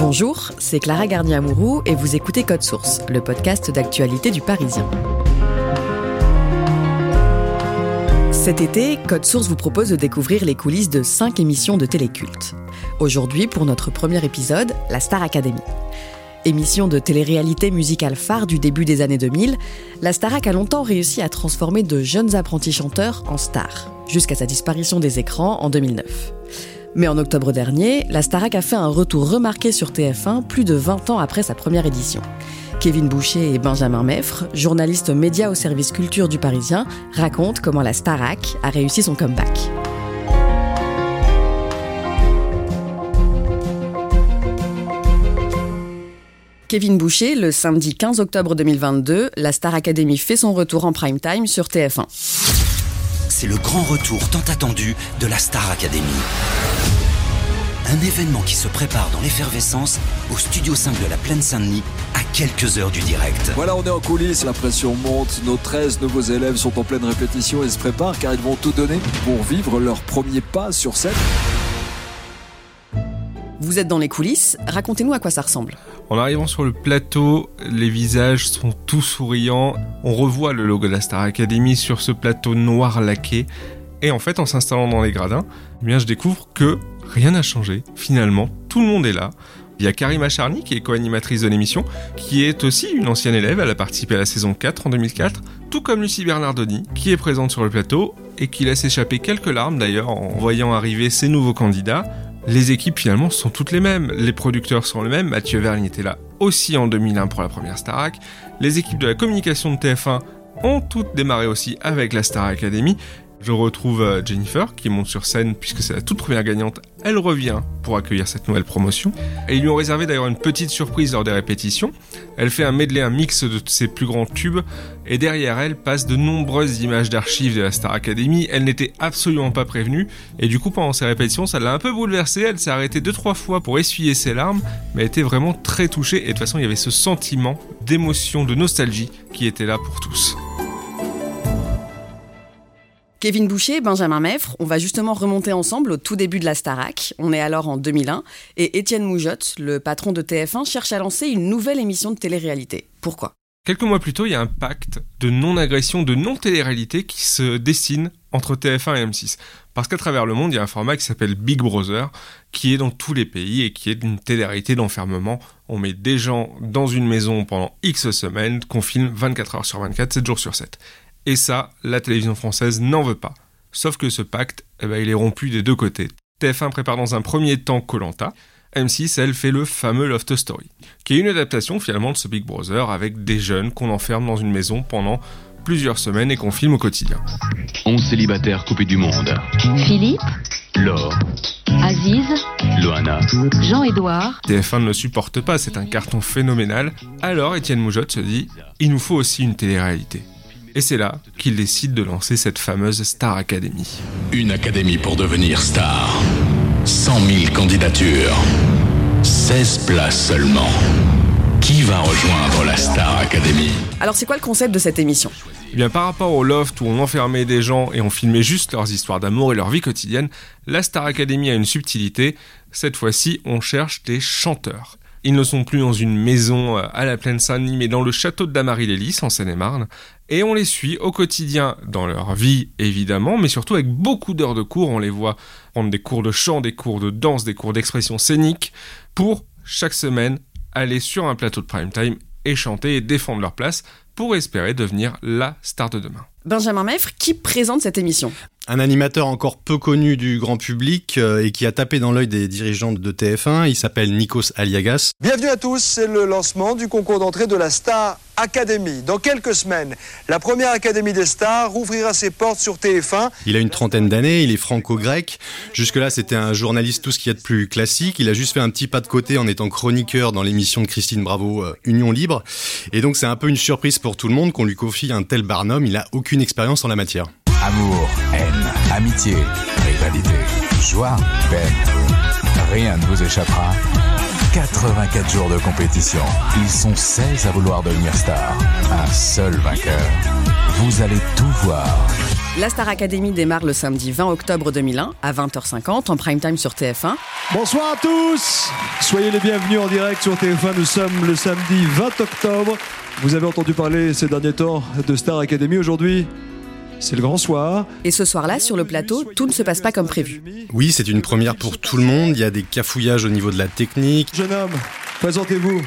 Bonjour, c'est Clara Garnier-Amouroux et vous écoutez Code Source, le podcast d'actualité du Parisien. Cet été, Code Source vous propose de découvrir les coulisses de cinq émissions de téléculte. Aujourd'hui, pour notre premier épisode, la Star Academy. Émission de télé-réalité musicale phare du début des années 2000, la Starac a longtemps réussi à transformer de jeunes apprentis chanteurs en stars, jusqu'à sa disparition des écrans en 2009. Mais en octobre dernier, la Starac a fait un retour remarqué sur TF1 plus de 20 ans après sa première édition. Kevin Boucher et Benjamin Meffre, journalistes médias au service culture du Parisien, racontent comment la Starac a réussi son comeback. Kevin Boucher, le samedi 15 octobre 2022, la Star Academy fait son retour en prime time sur TF1. C'est le grand retour tant attendu de la Star Academy. Un événement qui se prépare dans l'effervescence au studio 5 de la Plaine Saint-Denis à quelques heures du direct. Voilà, on est en coulisses, la pression monte, nos 13 nouveaux élèves sont en pleine répétition et se préparent car ils vont tout donner pour vivre leur premier pas sur scène. Vous êtes dans les coulisses, racontez-nous à quoi ça ressemble. En arrivant sur le plateau, les visages sont tout souriants. On revoit le logo de la Star Academy sur ce plateau noir laqué. Et en fait, en s'installant dans les gradins, eh bien, je découvre que rien n'a changé. Finalement, tout le monde est là. Il y a Karima Charny, qui est co-animatrice de l'émission, qui est aussi une ancienne élève. Elle a participé à la saison 4 en 2004, tout comme Lucie Bernardoni, qui est présente sur le plateau et qui laisse échapper quelques larmes d'ailleurs en voyant arriver ces nouveaux candidats. Les équipes finalement sont toutes les mêmes, les producteurs sont les mêmes, Mathieu Vergne était là aussi en 2001 pour la première Starac, les équipes de la communication de TF1 ont toutes démarré aussi avec la Star Academy, je retrouve euh, Jennifer qui monte sur scène puisque c'est la toute première gagnante. Elle revient pour accueillir cette nouvelle promotion. Et ils lui ont réservé d'ailleurs une petite surprise lors des répétitions. Elle fait un medley, un mix de ses plus grands tubes. Et derrière elle passent de nombreuses images d'archives de la Star Academy. Elle n'était absolument pas prévenue. Et du coup, pendant ces répétitions, ça l'a un peu bouleversée. Elle s'est arrêtée deux, trois fois pour essuyer ses larmes. Mais elle était vraiment très touchée. Et de toute façon, il y avait ce sentiment d'émotion, de nostalgie qui était là pour tous. Kevin Boucher, Benjamin Meffre, on va justement remonter ensemble au tout début de la Starac. On est alors en 2001 et Étienne Moujotte, le patron de TF1, cherche à lancer une nouvelle émission de télé-réalité. Pourquoi? Quelques mois plus tôt, il y a un pacte de non-agression, de non-télé-réalité qui se dessine entre TF1 et M6. Parce qu'à travers le monde, il y a un format qui s'appelle Big Brother, qui est dans tous les pays et qui est une télé-réalité d'enfermement. On met des gens dans une maison pendant X semaines, qu'on filme 24 heures sur 24, 7 jours sur 7. Et ça, la télévision française n'en veut pas. Sauf que ce pacte, eh ben, il est rompu des deux côtés. TF1 prépare dans un premier temps Colanta. M6, elle, fait le fameux Loft Story, qui est une adaptation finalement de ce Big Brother avec des jeunes qu'on enferme dans une maison pendant plusieurs semaines et qu'on filme au quotidien. 11 célibataires coupés du monde. Philippe, Laure, Aziz, Loana, Jean-Édouard. TF1 ne le supporte pas, c'est un carton phénoménal. Alors Étienne Moujotte se dit, il nous faut aussi une télé-réalité. Et c'est là qu'il décide de lancer cette fameuse Star Academy. Une académie pour devenir star. 100 000 candidatures. 16 places seulement. Qui va rejoindre la Star Academy? Alors c'est quoi le concept de cette émission? Eh bien, par rapport au loft où on enfermait des gens et on filmait juste leurs histoires d'amour et leur vie quotidienne, la Star Academy a une subtilité. Cette fois-ci, on cherche des chanteurs. Ils ne sont plus dans une maison euh, à la plaine Saint-Denis, mais dans le château de Damary-les-Lys, en Seine-et-Marne. Et on les suit au quotidien dans leur vie, évidemment, mais surtout avec beaucoup d'heures de cours. On les voit prendre des cours de chant, des cours de danse, des cours d'expression scénique, pour chaque semaine aller sur un plateau de prime time et chanter et défendre leur place pour espérer devenir la star de demain. Benjamin Meffre, qui présente cette émission? Un animateur encore peu connu du grand public euh, et qui a tapé dans l'œil des dirigeants de TF1. Il s'appelle Nikos Aliagas. Bienvenue à tous, c'est le lancement du concours d'entrée de la Star Academy. Dans quelques semaines, la première Académie des stars ouvrira ses portes sur TF1. Il a une trentaine d'années, il est franco-grec. Jusque-là, c'était un journaliste tout ce qu'il y a de plus classique. Il a juste fait un petit pas de côté en étant chroniqueur dans l'émission de Christine Bravo, euh, Union Libre. Et donc, c'est un peu une surprise pour tout le monde qu'on lui confie un tel barnum. Il a aucune expérience en la matière. Amour, haine, amitié, rivalité, joie, peine. Rien ne vous échappera. 84 jours de compétition. Ils sont 16 à vouloir devenir star. Un seul vainqueur. Vous allez tout voir. La Star Academy démarre le samedi 20 octobre 2001 à 20h50 en prime time sur TF1. Bonsoir à tous Soyez les bienvenus en direct sur TF1. Nous sommes le samedi 20 octobre. Vous avez entendu parler ces derniers temps de Star Academy. Aujourd'hui, c'est le grand soir. Et ce soir-là, sur le plateau, tout ne se passe pas comme prévu. Oui, c'est une première pour tout le monde. Il y a des cafouillages au niveau de la technique. Jeune homme, présentez-vous.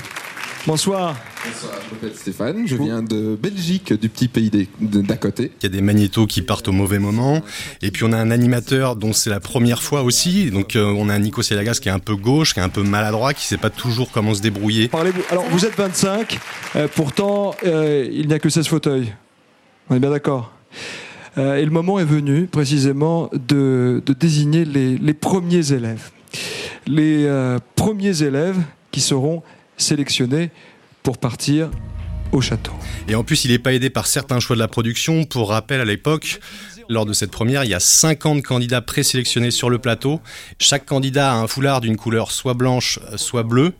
Bonsoir. Bonsoir, je m'appelle Stéphane, je viens de Belgique, du petit pays d'à côté. Il y a des magnétos qui partent au mauvais moment, et puis on a un animateur dont c'est la première fois aussi, donc euh, on a un Nico Selagas qui est un peu gauche, qui est un peu maladroit, qui sait pas toujours comment se débrouiller. Parlez-vous. Alors vous êtes 25, euh, pourtant euh, il n'y a que 16 fauteuils. On est bien d'accord euh, et le moment est venu précisément de, désigner les, premiers élèves. Les euh, premiers élèves qui seront sélectionnés pour partir au château. Et en plus, il n'est pas aidé par certains choix de la production. Pour rappel, à l'époque, lors de cette première, il y a 50 candidats présélectionnés sur le plateau. Chaque candidat a un foulard d'une couleur soit blanche, soit bleue.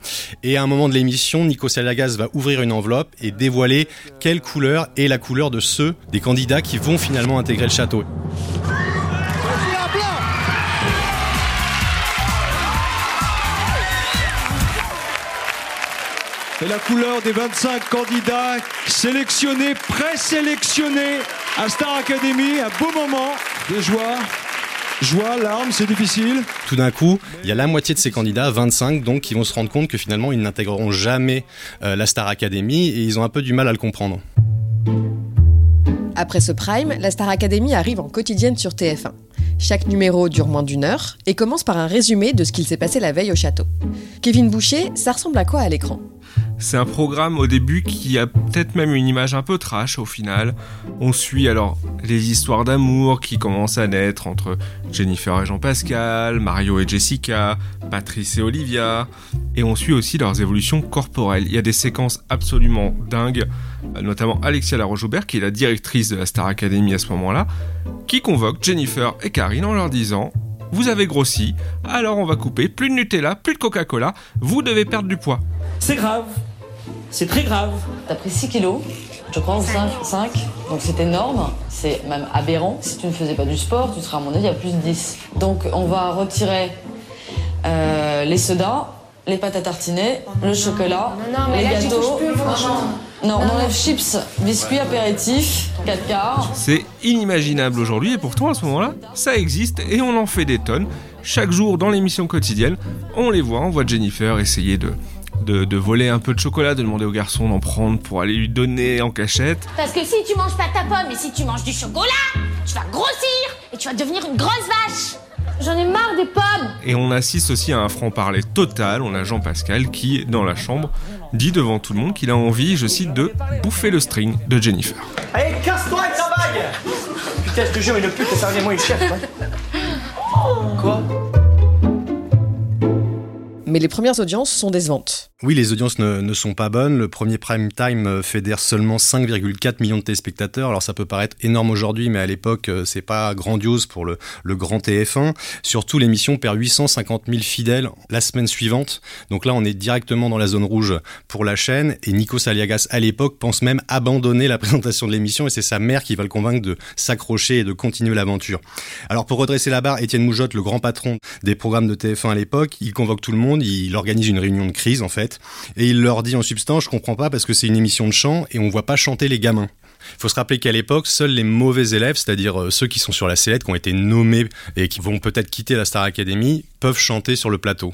Et à un moment de l'émission, Nico Salagas va ouvrir une enveloppe et dévoiler quelle couleur est la couleur de ceux des candidats qui vont finalement intégrer le château. Et la couleur des 25 candidats sélectionnés, présélectionnés à Star Academy, un beau moment de joie. Joie, larmes, c'est difficile. Tout d'un coup, il y a la moitié de ces candidats, 25 donc, qui vont se rendre compte que finalement ils n'intégreront jamais euh, la Star Academy et ils ont un peu du mal à le comprendre. Après ce prime, la Star Academy arrive en quotidienne sur TF1. Chaque numéro dure moins d'une heure et commence par un résumé de ce qu'il s'est passé la veille au château. Kevin Boucher, ça ressemble à quoi à l'écran? C'est un programme au début qui a peut-être même une image un peu trash au final. On suit alors les histoires d'amour qui commencent à naître entre Jennifer et Jean-Pascal, Mario et Jessica, Patrice et Olivia, et on suit aussi leurs évolutions corporelles. Il y a des séquences absolument dingues, notamment Alexia Laroche-Joubert, qui est la directrice de la Star Academy à ce moment-là, qui convoque Jennifer et Karine en leur disant vous avez grossi, alors on va couper plus de Nutella, plus de Coca-Cola, vous devez perdre du poids. C'est grave. C'est très grave. T'as pris 6 kilos, je crois, ou 5, 5. Donc c'est énorme, c'est même aberrant. Si tu ne faisais pas du sport, tu serais à mon avis à plus de 10. Donc on va retirer euh, les sodas, les pâtes à tartiner, le chocolat, les gâteaux. non, on enlève chips, biscuits, apéritifs, 4 quarts. C'est inimaginable aujourd'hui et pourtant à ce moment-là, ça existe et on en fait des tonnes. Chaque jour dans l'émission quotidienne, on les voit, on voit Jennifer essayer de de, voler un peu de chocolat, de demander au garçon d'en prendre pour aller lui donner en cachette. Parce que si tu manges pas ta pomme et si tu manges du chocolat, tu vas grossir et tu vas devenir une grosse vache. J'en ai marre des pommes Et on assiste aussi à un franc-parler total. On a Jean-Pascal qui, dans la chambre, dit devant tout le monde qu'il a envie, je cite, de bouffer le string de Jennifer. Allez, casse-toi et travaille Putain, je te jure, une pute, ça revient moi une chef. Quoi? Mais les premières audiences sont décevantes. Oui, les audiences ne, sont pas bonnes. Le premier prime time euh, fédère seulement 5,4 millions de téléspectateurs. Alors ça peut paraître énorme aujourd'hui, mais à l'époque, euh, c'est pas grandiose pour le, grand TF1. Surtout, l'émission perd 850 000 fidèles la semaine suivante. Donc là, on est directement dans la zone rouge pour la chaîne. Et Nico Saliagas, à l'époque, pense même abandonner la présentation de l'émission. Et c'est sa mère qui va le convaincre de s'accrocher et de continuer l'aventure. Alors pour redresser la barre, Étienne Moujotte, le grand patron des programmes de TF1 à l'époque, il convoque tout le monde, il organise une réunion de crise en fait et il leur dit en substance, je comprends pas parce que c'est une émission de chant et on voit pas chanter les gamins. Il faut se rappeler qu'à l'époque, seuls les mauvais élèves, c'est-à-dire euh, ceux qui sont sur la sellette, qui ont été nommés et qui vont peut-être quitter la Star Academy, peuvent chanter sur le plateau.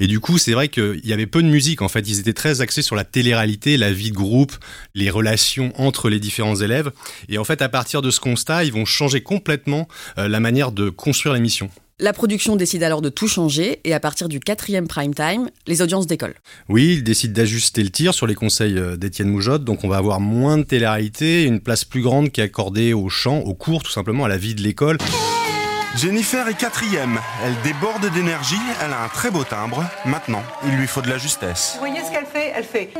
Et du coup, c'est vrai qu'il y avait peu de musique en fait. Ils étaient très axés sur la télé-réalité, la vie de groupe, les relations entre les différents élèves. Et en fait, à partir de ce constat, ils vont changer complètement euh, la manière de construire l'émission. La production décide alors de tout changer et à partir du quatrième prime time, les audiences décollent. Oui, ils décident d'ajuster le tir sur les conseils euh, d'Étienne Moujotte, donc on va avoir moins de télé-réalité, une place plus grande qui est accordée au chant, au cours tout simplement, à la vie de l'école. Jennifer est quatrième. Elle déborde d'énergie, elle a un très beau timbre. Maintenant, il lui faut de la justesse. Vous voyez ce qu'elle fait? Elle fait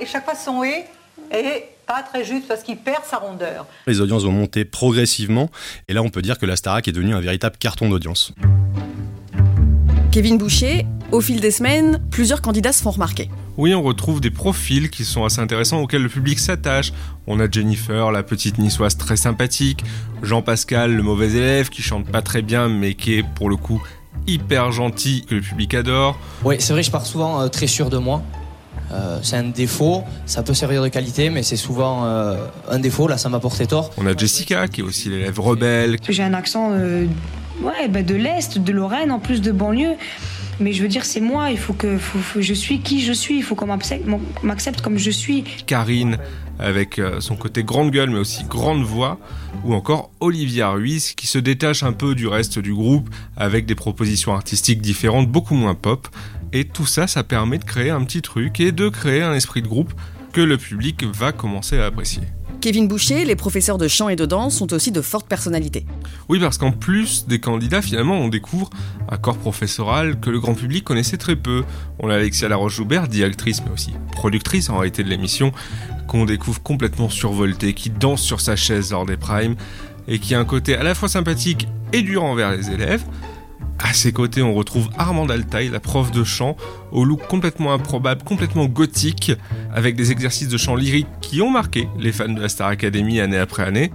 et chaque fois son et et pas très juste parce qu'il perd sa rondeur. Les audiences vont monter progressivement et là on peut dire que la Starac est devenue un véritable carton d'audience. Kevin Boucher, au fil des semaines, plusieurs candidats se font remarquer. Oui, on retrouve des profils qui sont assez intéressants auxquels le public s'attache. On a Jennifer, la petite niçoise très sympathique, Jean-Pascal, le mauvais élève qui chante pas très bien mais qui est pour le coup hyper gentil que le public adore. Oui, c'est vrai, je pars souvent euh, très sûr de moi. Euh, c'est un défaut, ça peut servir de qualité, mais c'est souvent euh, un défaut. Là, ça m'a porté tort. On a Jessica, qui est aussi l'élève rebelle. J'ai un accent euh, ouais, bah, de l'Est, de Lorraine, en plus de banlieue. Mais je veux dire, c'est moi, il faut que faut- faut- je suis qui je suis, il faut qu'on m'accepte comme je suis. Karine, avec son côté grande gueule, mais aussi grande voix. Ou encore Olivia Ruiz, qui se détache un peu du reste du groupe, avec des propositions artistiques différentes, beaucoup moins pop. Et tout ça, ça permet de créer un petit truc et de créer un esprit de groupe que le public va commencer à apprécier. Kevin Boucher, les professeurs de chant et de danse sont aussi de fortes personnalités. Oui, parce qu'en plus des candidats, finalement, on découvre un corps professoral que le grand public connaissait très peu. On a Alexia Laroche-Joubert, directrice, mais aussi productrice en réalité de l'émission, qu'on découvre complètement survoltée, qui danse sur sa chaise lors des primes, et qui a un côté à la fois sympathique et dur envers les élèves. À ses côtés, on retrouve Armand Altaï, la prof de chant, au look complètement improbable, complètement gothique, avec des exercices de chant lyrique qui ont marqué les fans de la Star Academy année après année.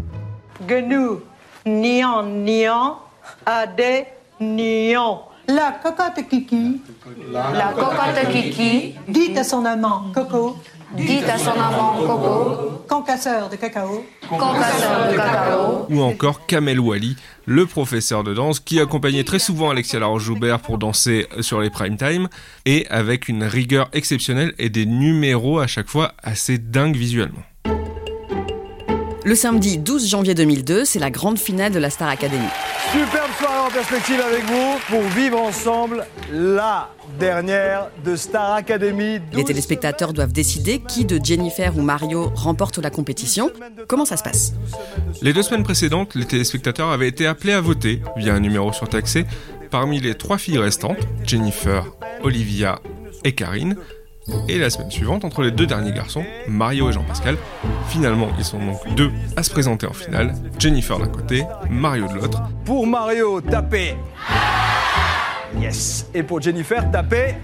Genou, nian, nian, a des nions. La cocotte kiki. La cocotte kiki. Dit à son amant Coco. Dit à son amant Coco. Concasseur de cacao. Concasseur de cacao. ou encore Kamel Wally, le professeur de danse qui accompagnait très souvent Alexia Laroche-Joubert pour danser sur les prime time et avec une rigueur exceptionnelle et des numéros à chaque fois assez dingues visuellement. Le samedi 12 janvier 2002, c'est la grande finale de la Star Academy. Superbe soirée en perspective avec vous pour vivre ensemble la dernière de Star Academy. Les téléspectateurs doivent décider qui de Jennifer ou Mario remporte la compétition. Comment ça se passe Les deux semaines précédentes, les téléspectateurs avaient été appelés à voter via un numéro surtaxé parmi les trois filles restantes, Jennifer, Olivia et Karine. Et la semaine suivante, entre les deux derniers garçons, Mario et Jean-Pascal, finalement ils sont donc deux à se présenter en finale, Jennifer d'un côté, Mario de l'autre. Pour Mario, tapez. Yes. Et pour Jennifer, tapez.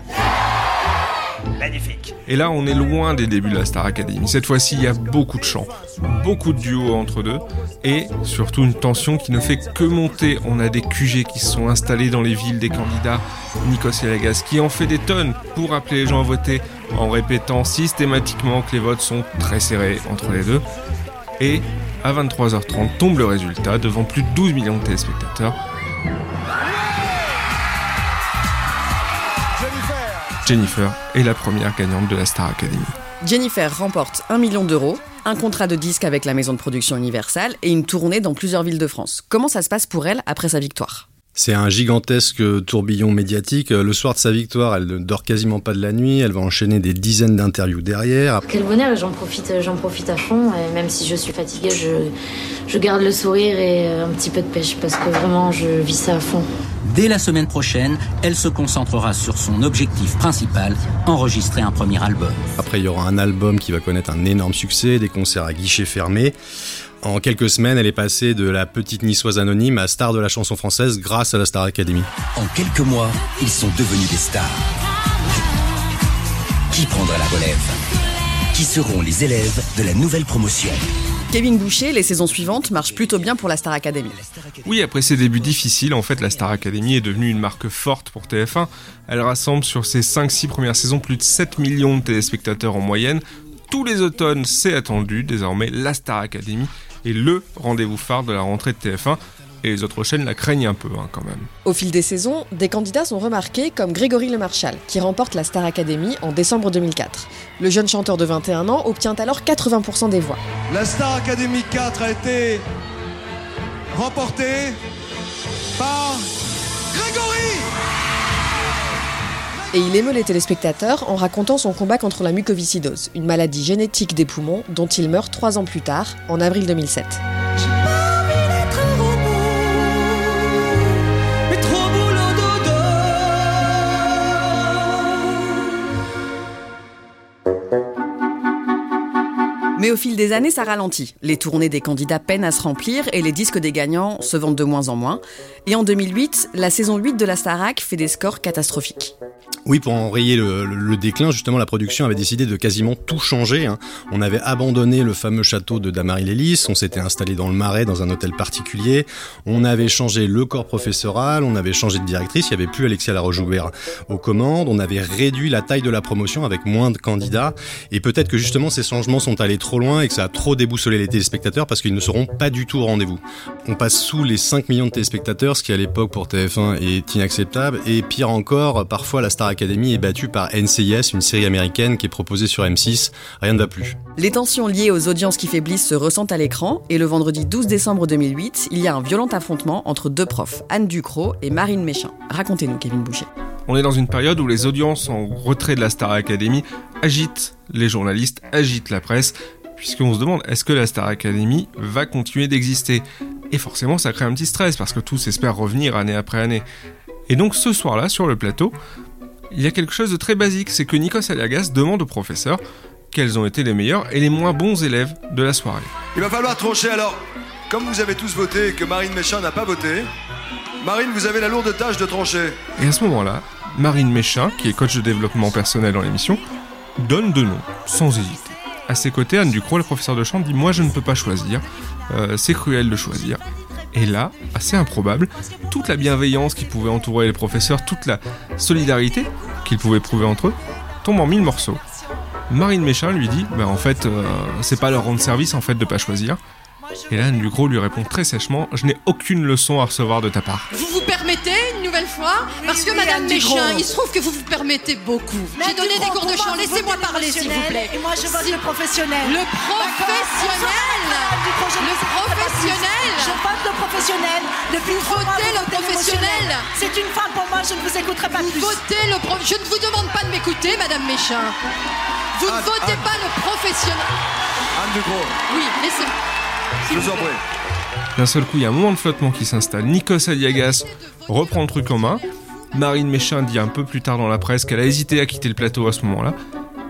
Magnifique. Et là, on est loin des débuts de la Star Academy. Cette fois-ci, il y a beaucoup de chants, beaucoup de duos entre deux, et surtout une tension qui ne fait que monter. On a des QG qui se sont installés dans les villes des candidats, Nikos Lagas, qui en fait des tonnes pour appeler les gens à voter, en répétant systématiquement que les votes sont très serrés entre les deux. Et à 23h30 tombe le résultat devant plus de 12 millions de téléspectateurs. Jennifer est la première gagnante de la Star Academy. Jennifer remporte 1 million d'euros, un contrat de disque avec la maison de production Universal et une tournée dans plusieurs villes de France. Comment ça se passe pour elle après sa victoire? C'est un gigantesque tourbillon médiatique. Le soir de sa victoire, elle ne dort quasiment pas de la nuit. Elle va enchaîner des dizaines d'interviews derrière. Quel bonheur, j'en profite, j'en profite à fond. Et même si je suis fatiguée, je, je garde le sourire et euh, un petit peu de pêche parce que vraiment, je vis ça à fond. Dès la semaine prochaine, elle se concentrera sur son objectif principal, enregistrer un premier album. Après, il y aura un album qui va connaître un énorme succès, des concerts à guichet fermé. En quelques semaines, elle est passée de la petite niçoise anonyme à star de la chanson française grâce à la Star Academy. En quelques mois, ils sont devenus des stars. Qui prendra la relève? Qui seront les élèves de la nouvelle promotion? Kevin Boucher, les saisons suivantes marchent plutôt bien pour la Star Academy. Oui, après ses débuts difficiles, en fait, la Star Academy est devenue une marque forte pour TF1. Elle rassemble sur ses 5-6 premières saisons plus de 7 millions de téléspectateurs en moyenne, tous les automnes, c'est attendu. Désormais, la Star Academy est le rendez-vous phare de la rentrée de TF1 et les autres chaînes la craignent un peu hein, quand même. Au fil des saisons, des candidats sont remarqués comme Grégory Le Marchal, qui remporte la Star Academy en décembre 2004. Le jeune chanteur de 21 ans obtient alors 80% des voix. La Star Academy 4 a été remportée par Grégory Et il émeut les téléspectateurs en racontant son combat contre la mucoviscidose, une maladie génétique des poumons dont il meurt trois ans plus tard, en avril 2007. Mais au fil des années, ça ralentit. Les tournées des candidats peinent à se remplir et les disques des gagnants se vendent de moins en moins. Et en 2008, la saison 8 de la Starac fait des scores catastrophiques. Oui, pour enrayer le, déclin, justement, la production avait décidé de quasiment tout changer. Hein. On avait abandonné le fameux château de Damary-Lélis, on s'était installé dans le Marais, dans un hôtel particulier, on avait changé le corps professoral, on avait changé de directrice, il n'y avait plus Alexia Laroche-Joubert aux commandes, on avait réduit la taille de la promotion avec moins de candidats, et peut-être que justement ces changements sont allés trop loin et que ça a trop déboussolé les téléspectateurs parce qu'ils ne seront pas du tout au rendez-vous. On passe sous les 5 millions de téléspectateurs, ce qui à l'époque pour TF1 est inacceptable, et pire encore, parfois la Star Academy est battue par NCIS, une série américaine qui est proposée sur M6. Rien ne va plus. Les tensions liées aux audiences qui faiblissent se ressentent à l'écran et le vendredi 12 décembre 2008, il y a un violent affrontement entre deux profs, Anne Ducrot et Marine Méchin. Racontez-nous, Kevin Boucher. On est dans une période où les audiences en retrait de la Star Academy agitent les journalistes, agitent la presse, puisqu'on se demande est-ce que la Star Academy va continuer d'exister? Et forcément, ça crée un petit stress parce que tous espèrent revenir année après année. Et donc ce soir-là, sur le plateau, il y a quelque chose de très basique, c'est que Nikos Aliagas demande aux professeurs quels ont été les meilleurs et les moins bons élèves de la soirée. Il va falloir trancher alors. Comme vous avez tous voté et que Marine Méchin n'a pas voté, Marine, vous avez la lourde tâche de trancher. Et à ce moment-là, Marine Méchin, qui est coach de développement personnel dans l'émission, donne deux noms, sans hésiter. À ses côtés, Anne Ducrot, le professeur de chant, dit Moi, je ne peux pas choisir. Euh, c'est cruel de choisir. Et là, assez improbable, toute la bienveillance qui pouvait entourer les professeurs, toute la solidarité qu'ils pouvaient prouver entre eux, tombe en mille morceaux. Marine Méchin lui dit bah en fait, euh, c'est pas leur rendre service en fait de pas choisir. Anne Ducrot lui répond très sèchement Je n'ai aucune leçon à recevoir de ta part. Vous vous permettez une nouvelle fois Parce que Madame Méchin, il se trouve que vous vous permettez beaucoup. J'ai donné des cours de chant, laissez-moi parler s'il vous plaît. Et moi je vote le professionnel. Le professionnel Le professionnel Je vote le professionnel. Depuis Vous votez le professionnel C'est une femme pour moi, je ne vous écouterai pas Vous plus. votez le pro... Je ne vous demande pas de m'écouter, Madame Méchin. Vous ne votez pas le professionnel. Anne Ducrot, Oui, laissez. Je vous en prie. D'un seul coup, il y a un moment de flottement qui s'installe. Nikos Aliagas reprend le truc en main. Marine Méchin dit un peu plus tard dans la presse qu'elle a hésité à quitter le plateau à ce moment-là.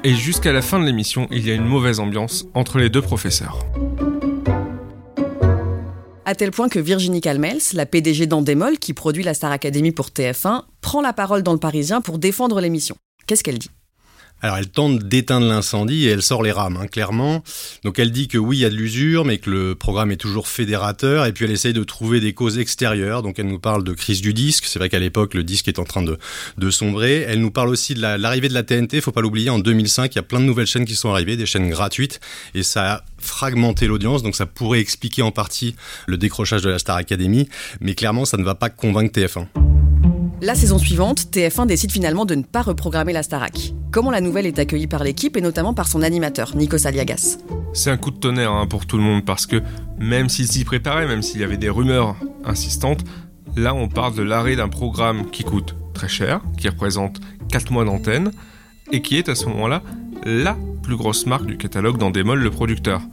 Et jusqu'à la fin de l'émission, il y a une mauvaise ambiance entre les deux professeurs. À tel point que Virginie Calmels, la PDG d'Andemol, qui produit la Star Academy pour TF1, prend la parole dans le Parisien pour défendre l'émission. Qu'est-ce qu'elle dit? Alors elle tente d'éteindre l'incendie et elle sort les rames, hein, clairement. Donc elle dit que oui, il y a de l'usure, mais que le programme est toujours fédérateur. Et puis elle essaye de trouver des causes extérieures. Donc elle nous parle de crise du disque. C'est vrai qu'à l'époque, le disque est en train de, de sombrer. Elle nous parle aussi de la- l'arrivée de la TNT. Faut pas l'oublier, en 2005, il y a plein de nouvelles chaînes qui sont arrivées, des chaînes gratuites. Et ça a fragmenté l'audience. Donc ça pourrait expliquer en partie le décrochage de la Star Academy. Mais clairement, ça ne va pas convaincre TF1. La saison suivante, TF1 décide finalement de ne pas reprogrammer la Starac. Comment la nouvelle est accueillie par l'équipe et notamment par son animateur, Nikos Aliagas? C'est un coup de tonnerre hein, pour tout le monde parce que même s'il s'y préparait, même s'il y avait des rumeurs insistantes, là on parle de l'arrêt d'un programme qui coûte très cher, qui représente 4 mois d'antenne et qui est à ce moment-là la plus grosse marque du catalogue d'Endemol, le producteur.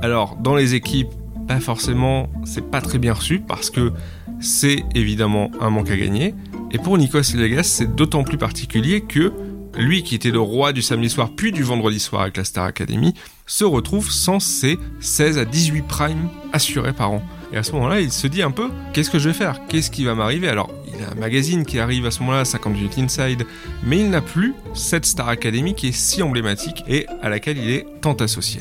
Alors dans les équipes, pas forcément, c'est pas très bien reçu parce que c'est évidemment un manque à gagner. Et pour Nikos Aliagas, c'est d'autant plus particulier que lui qui était le roi du samedi soir puis du vendredi soir avec la Star Academy, se retrouve sans ses 16 à 18 primes assurés par an. Et à ce moment-là, il se dit un peu, qu'est-ce que je vais faire? Qu'est-ce qui va m'arriver? Alors, il a un magazine qui arrive à ce moment-là, 58 Inside, mais il n'a plus cette Star Academy qui est si emblématique et à laquelle il est tant associé.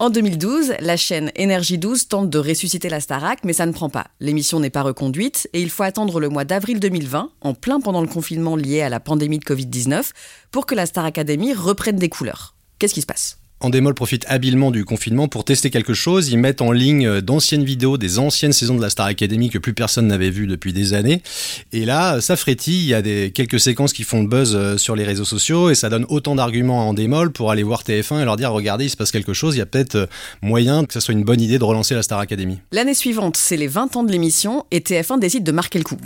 En 2012, la chaîne Énergie 12 tente de ressusciter la Starac, mais ça ne prend pas. L'émission n'est pas reconduite et il faut attendre le mois d'avril 2020, en plein pendant le confinement lié à la pandémie de Covid-19, pour que la Star Academy reprenne des couleurs. Qu'est-ce qui se passe? Endemol profite habilement du confinement pour tester quelque chose. Ils mettent en ligne d'anciennes vidéos des anciennes saisons de la Star Academy que plus personne n'avait vues depuis des années. Et là, ça frétille. Il y a des, quelques séquences qui font le buzz euh, sur les réseaux sociaux et ça donne autant d'arguments à Endemol pour aller voir TF1 et leur dire regardez, il se passe quelque chose. Il y a peut-être euh, moyen que ce soit une bonne idée de relancer la Star Academy. L'année suivante, c'est les 20 ans de l'émission et TF1 décide de marquer le coup.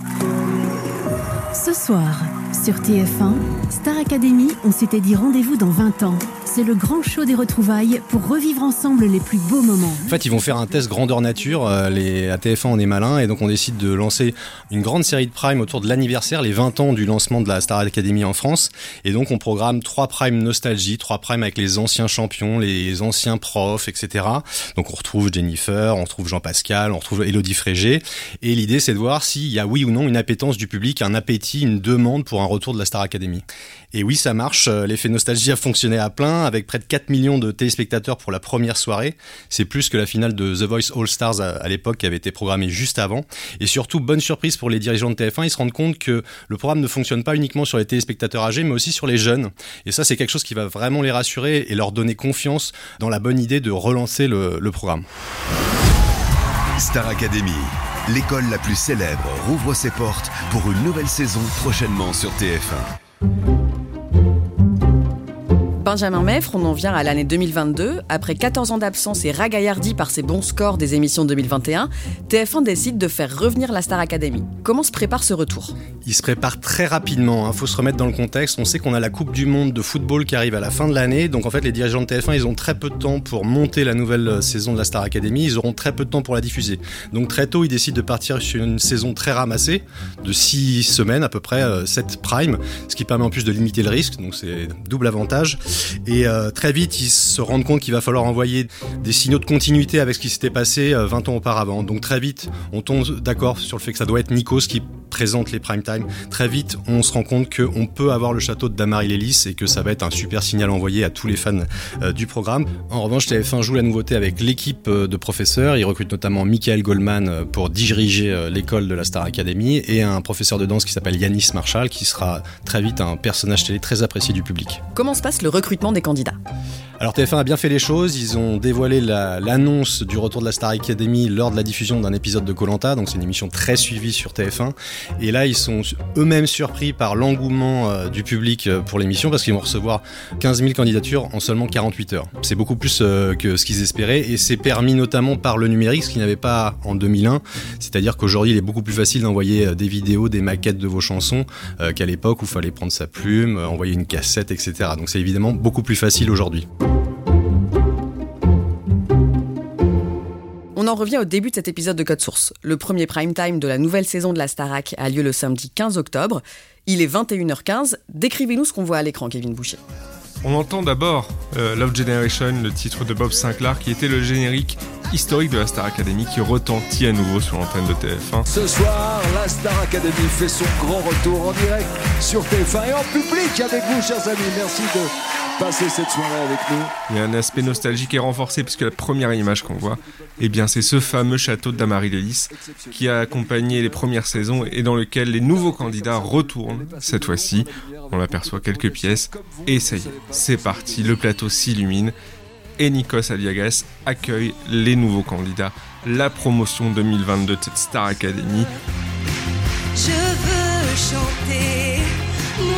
Ce soir, sur TF1, Star Academy, on s'était dit rendez-vous dans 20 ans. C'est le grand show des retrouvailles pour revivre ensemble les plus beaux moments. En fait, ils vont faire un test grandeur nature. euh, Les, à TF1, on est malin et donc on décide de lancer une grande série de primes autour de l'anniversaire, les 20 ans du lancement de la Star Academy en France. Et donc on programme trois primes nostalgie, trois primes avec les anciens champions, les anciens profs, etc. Donc on retrouve Jennifer, on retrouve Jean-Pascal, on retrouve Elodie Frégé. Et l'idée, c'est de voir s'il y a oui ou non une appétence du public, un appétit, une demande pour un retour de la Star Academy. Et oui, ça marche. Euh, L'effet nostalgie a fonctionné à plein, avec près de 4 millions de téléspectateurs pour la première soirée. C'est plus que la finale de The Voice All Stars à, l'époque, qui avait été programmée juste avant. Et surtout, bonne surprise pour les dirigeants de TF1, ils se rendent compte que le programme ne fonctionne pas uniquement sur les téléspectateurs âgés, mais aussi sur les jeunes. Et ça, c'est quelque chose qui va vraiment les rassurer et leur donner confiance dans la bonne idée de relancer le programme. Star Academy, l'école la plus célèbre, rouvre ses portes pour une nouvelle saison prochainement sur TF1. Benjamin Meffre, on en vient à l'année 2022. Après 14 ans d'absence et ragaillardi par ses bons scores des émissions 2021, TF1 décide de faire revenir la Star Academy. Comment se prépare ce retour? Il se prépare très rapidement, il faut se remettre dans le contexte. On sait qu'on a la Coupe du Monde de football qui arrive à la fin de l'année, donc en fait les dirigeants de TF1 ils ont très peu de temps pour monter la nouvelle euh, saison de la Star Academy, ils auront très peu de temps pour la diffuser. Donc très tôt ils décident de partir sur une saison très ramassée, de 6 semaines à peu près, 7 prime, ce qui permet en plus de limiter le risque, donc c'est double avantage. Et euh, très vite ils se rendent compte qu'il va falloir envoyer des signaux de continuité avec ce qui s'était passé euh, 20 ans auparavant. Donc très vite on tombe d'accord sur le fait que ça doit être Nikos qui présente les prime time. Très vite, on se rend compte qu'on peut avoir le château de Damary Lélis et que ça va être un super signal envoyé à tous les fans euh, du programme. En revanche, TF1 joue la nouveauté avec l'équipe euh, de professeurs. Ils recrutent notamment Michael Goldman euh, pour diriger euh, l'école de la Star Academy et un professeur de danse qui s'appelle Yanis Marshall qui sera très vite un personnage télé très apprécié du public. Comment se passe le recrutement des candidats Alors TF1 a bien fait les choses, ils ont dévoilé la- l'annonce du retour de la Star Academy lors de la diffusion d'un épisode de Colanta, donc c'est une émission très suivie sur TF1. Et là, ils sont eux-mêmes surpris par l'engouement euh, du public euh, pour l'émission parce qu'ils vont recevoir 15 000 candidatures en seulement 48 heures. C'est beaucoup plus euh, que ce qu'ils espéraient et c'est permis notamment par le numérique, ce qu'ils n'avaient pas en 2001. C'est-à-dire qu'aujourd'hui, il est beaucoup plus facile d'envoyer des vidéos, des maquettes de vos chansons qu'à l'époque où il fallait prendre sa plume, envoyer une cassette, etc. Donc c'est évidemment beaucoup plus facile aujourd'hui. On en revient au début de cet épisode de Code Source. Le premier prime time de la nouvelle saison de la Starac a lieu le samedi 15 octobre. Il est 21h15. Décrivez-nous ce qu'on voit à l'écran, Kevin Boucher. On entend d'abord euh, Love Generation, le titre de Bob Sinclair, qui était le générique historique de la Star Academy, qui retentit à nouveau sur l'antenne de TF1. Ce soir, la Star Academy fait son grand retour en direct sur TF1 et en public avec vous, chers amis. Merci de passer cette soirée avec nous. Il y a un aspect nostalgique et renforcé, puisque la première image qu'on voit, eh bien, c'est ce fameux château de Damary Lélis, qui a accompagné les premières saisons et dans lequel les nouveaux candidats retournent. Cette fois-ci, on aperçoit quelques pièces, et ça y est, c'est parti, le plateau s'illumine, et Nikos Aliagas accueille les nouveaux candidats, la promotion 2022 de cette Star Academy. Je veux chanter, moi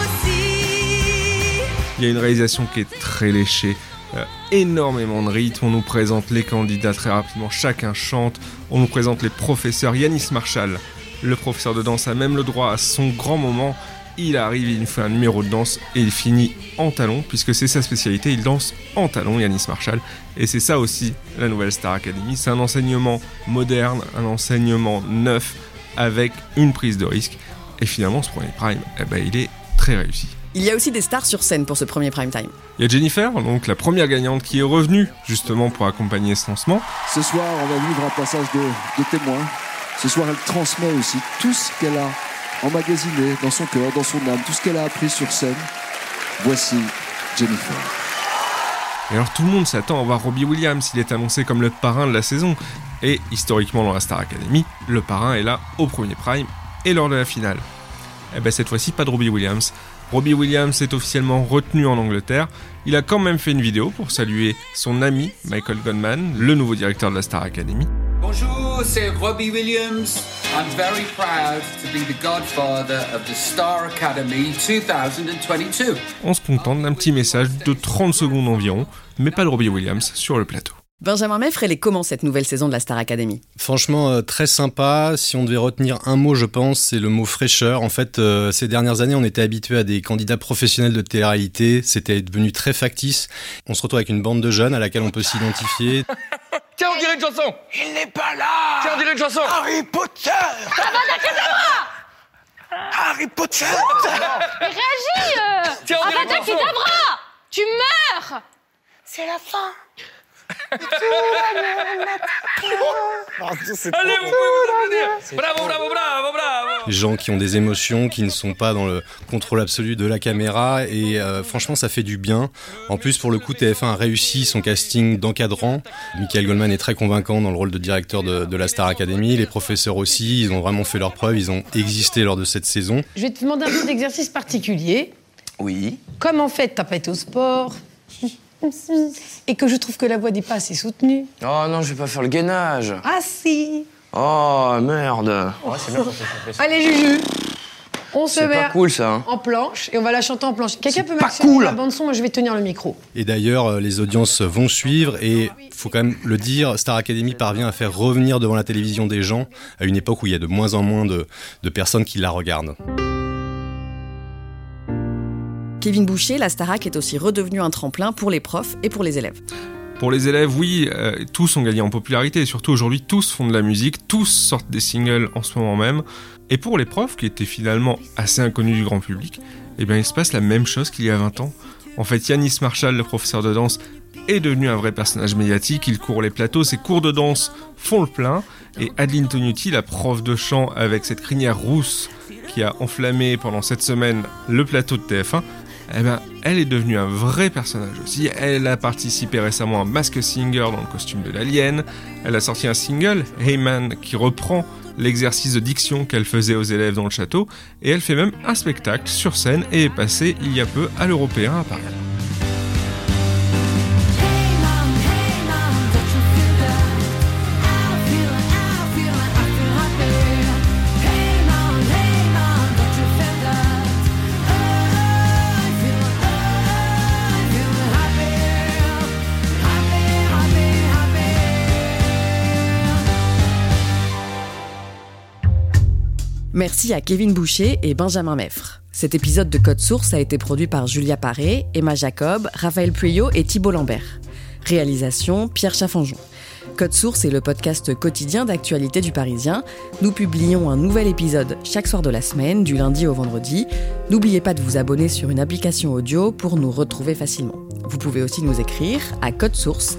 aussi. Il y a une réalisation qui est très léchée, euh, énormément de rythme. On nous présente les candidats très rapidement, chacun chante. On nous présente les professeurs. Yanis Marshall, le professeur de danse, a même le droit à son grand moment. Il arrive, il fait un numéro de danse et il finit en talon, puisque c'est sa spécialité. Il danse en talon, Yanis Marshall. Et c'est ça aussi la nouvelle Star Academy. C'est un enseignement moderne, un enseignement neuf, avec une prise de risque. Et finalement, ce premier prime, eh ben, il est très réussi. Il y a aussi des stars sur scène pour ce premier prime time. Il y a Jennifer, donc la première gagnante qui est revenue justement pour accompagner ce lancement. Ce soir, on va vivre un passage de, de témoin. Ce soir, elle transmet aussi tout ce qu'elle a emmagasiné dans son cœur, dans son âme, tout ce qu'elle a appris sur scène. Voici Jennifer. Et alors tout le monde s'attend à voir Robbie Williams, il est annoncé comme le parrain de la saison. Et historiquement dans la Star Academy, le parrain est là au premier prime et lors de la finale. Et ben cette fois-ci pas de Robbie Williams, Robbie Williams est officiellement retenu en Angleterre. Il a quand même fait une vidéo pour saluer son ami Michael Goldman, le nouveau directeur de la Star Academy. Bonjour, c'est Robbie Williams. I'm very proud to be the godfather of the Star Academy 2022. On se contente d'un petit message de 30 secondes environ, mais pas de Robbie Williams sur le plateau. Benjamin Meffre, elle est comment cette nouvelle saison de la Star Academy? Franchement, euh, très sympa. Si on devait retenir un mot, je pense, c'est le mot fraîcheur. En fait, euh, ces dernières années, on était habitué à des candidats professionnels de télé-réalité. C'était devenu très factice. On se retrouve avec une bande de jeunes à laquelle on peut s'identifier. Tiens, on dirait une chanson. Il n'est pas là. Tiens, on dirait une chanson. Harry Potter. Avada Kedavra Harry Potter. Mais réagis euh. Tiens, on dirait une Avada chanson. Kedavra Tu meurs. C'est la fin Allez, vous pouvez vous Bravo, bravo, bravo, bravo gens qui ont des émotions, qui ne sont pas dans le contrôle absolu de la caméra. Et euh, franchement, ça fait du bien. En plus, pour le coup, TF1 a réussi son casting d'encadrant. Michael Goldman est très convaincant dans le rôle de directeur de, de la Star Academy. Les professeurs aussi, ils ont vraiment fait leur preuve. Ils ont existé lors de cette saison. Je vais te demander un peu d'exercice particulier. Oui. Comme en fait, t'as pas été au sport. Et que je trouve que la voix n'est pas assez soutenue. Oh non, je vais pas faire le gainage. Ah si Oh merde. Allez, Juju On se C'est met pas cool ça. hein. en planche et on va la chanter en planche. Quelqu'un peut pas cool. la bande-son Moi, je vais tenir le micro. Et d'ailleurs, euh, les audiences vont suivre et faut quand même le dire, Star Academy parvient à faire revenir devant la télévision des gens à une époque où il y a de moins en moins de, de personnes qui la regardent. Kevin Boucher, la Starac est aussi redevenu un tremplin pour les profs et pour les élèves. Pour les élèves, oui, euh, tous ont gagné en popularité et surtout aujourd'hui, tous font de la musique, tous sortent des singles en ce moment même. Et pour les profs, qui étaient finalement assez inconnus du grand public, eh bien, il se passe la même chose qu'il y a 20 ans. En fait, Yanis Marshall, le professeur de danse, est devenu un vrai personnage médiatique. Il court les plateaux, ses cours de danse font le plein. Et Adeline Tognuti, la prof de chant avec cette crinière rousse qui a enflammé pendant cette semaine le plateau de TF1, eh ben, elle est devenue un vrai personnage aussi. Elle a participé récemment à Mask Singer dans le costume de l'alien. Elle a sorti un single, Hey Man, qui reprend l'exercice de diction qu'elle faisait aux élèves dans le château. Et elle fait même un spectacle sur scène et est passée il y a peu à l'Européen à Paris. Merci à Kevin Boucher et Benjamin Meffre. Cet épisode de Code Source a été produit par Julia Paré, Emma Jacob, Raphaël Pueyo et Thibault Lambert. Réalisation Pierre Chaffanjon. Code Source est le podcast quotidien d'actualité du Parisien. Nous publions un nouvel épisode chaque soir de la semaine, du lundi au vendredi. N'oubliez pas de vous abonner sur une application audio pour nous retrouver facilement. Vous pouvez aussi nous écrire à codesource